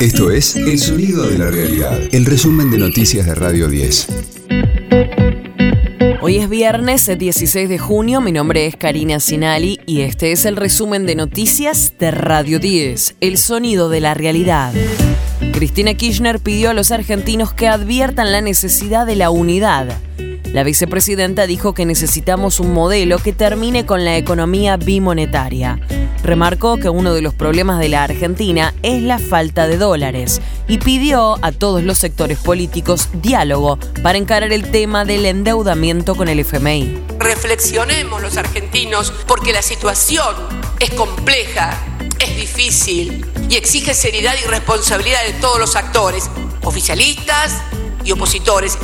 Esto es El Sonido de la Realidad, el resumen de noticias de Radio 10. Hoy es viernes 16 de junio, mi nombre es Karina Sinali y este es el resumen de noticias de Radio 10, El Sonido de la Realidad. Cristina Kirchner pidió a los argentinos que adviertan la necesidad de la unidad. La vicepresidenta dijo que necesitamos un modelo que termine con la economía bimonetaria. Remarcó que uno de los problemas de la Argentina es la falta de dólares y pidió a todos los sectores políticos diálogo para encarar el tema del endeudamiento con el FMI. Reflexionemos los argentinos porque la situación es compleja, es difícil y exige seriedad y responsabilidad de todos los actores, oficialistas y opositores.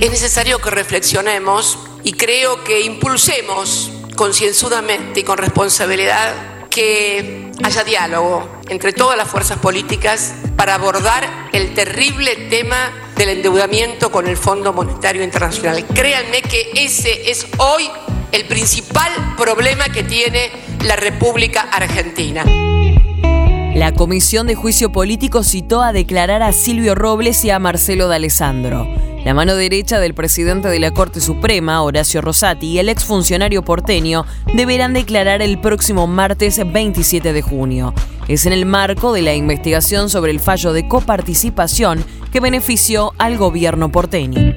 Es necesario que reflexionemos y creo que impulsemos concienzudamente y con responsabilidad que haya diálogo entre todas las fuerzas políticas para abordar el terrible tema del endeudamiento con el Fondo Monetario Internacional. Créanme que ese es hoy el principal problema que tiene la República Argentina. La Comisión de Juicio Político citó a declarar a Silvio Robles y a Marcelo D'Alessandro. La mano derecha del presidente de la Corte Suprema, Horacio Rosati, y el exfuncionario porteño deberán declarar el próximo martes 27 de junio. Es en el marco de la investigación sobre el fallo de coparticipación que benefició al gobierno porteño.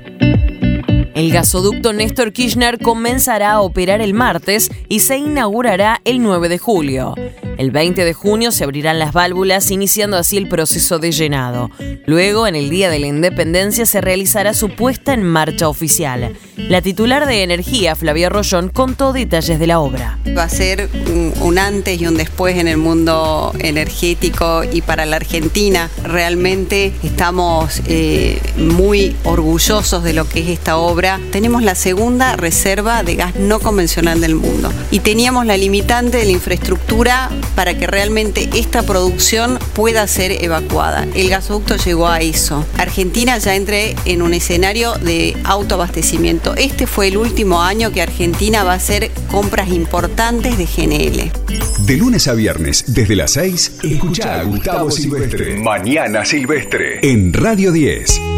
El gasoducto Néstor Kirchner comenzará a operar el martes y se inaugurará el 9 de julio. El 20 de junio se abrirán las válvulas, iniciando así el proceso de llenado. Luego, en el Día de la Independencia, se realizará su puesta en marcha oficial. La titular de Energía, Flavia Rollón, contó detalles de la obra. Va a ser un antes y un después en el mundo energético y para la Argentina. Realmente estamos eh, muy orgullosos de lo que es esta obra. Tenemos la segunda reserva de gas no convencional del mundo y teníamos la limitante de la infraestructura para que realmente esta producción pueda ser evacuada. El gasoducto llegó a eso. Argentina ya entré en un escenario de autoabastecimiento. Este fue el último año que Argentina va a hacer compras importantes de GNL. De lunes a viernes, desde las 6, escucha a Gustavo Silvestre. Mañana Silvestre. En Radio 10.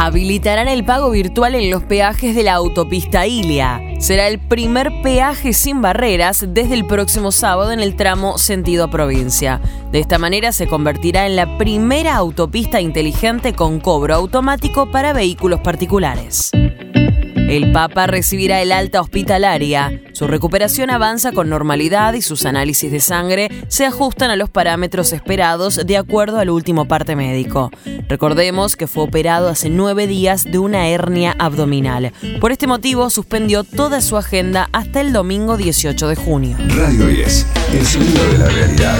Habilitarán el pago virtual en los peajes de la autopista Ilia. Será el primer peaje sin barreras desde el próximo sábado en el tramo sentido provincia. De esta manera se convertirá en la primera autopista inteligente con cobro automático para vehículos particulares. El Papa recibirá el alta hospitalaria. Su recuperación avanza con normalidad y sus análisis de sangre se ajustan a los parámetros esperados de acuerdo al último parte médico. Recordemos que fue operado hace nueve días de una hernia abdominal. Por este motivo suspendió toda su agenda hasta el domingo 18 de junio. Radio 10, el sonido de la realidad.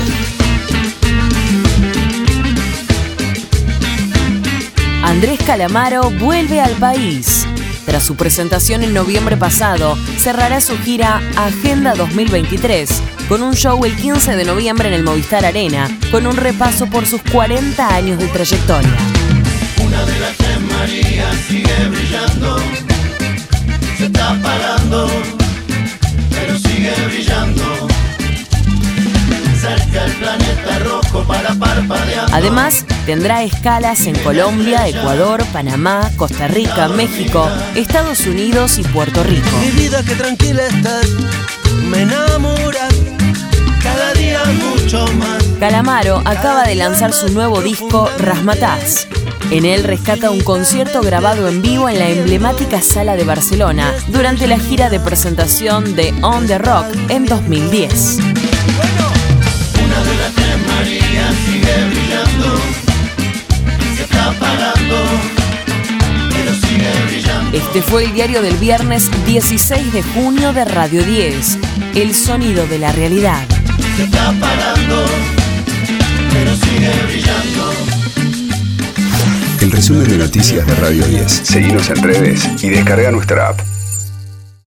Andrés Calamaro vuelve al país. Tras su presentación en noviembre pasado, cerrará su gira Agenda 2023 con un show el 15 de noviembre en el Movistar Arena, con un repaso por sus 40 años de trayectoria. Una de las tres sigue brillando, se está apagando, Además, tendrá escalas en Colombia, Ecuador, Panamá, Costa Rica, México, Estados Unidos y Puerto Rico. Mi vida que tranquila está, me enamora cada día mucho más. Calamaro acaba de lanzar su nuevo disco Rasmataz. En él rescata un concierto grabado en vivo en la emblemática sala de Barcelona durante la gira de presentación de On the Rock en 2010. Este fue el diario del viernes 16 de junio de Radio 10, El sonido de la realidad. Se está apagando, pero sigue brillando. El resumen de noticias de Radio 10. Seguimos en redes y descarga nuestra app.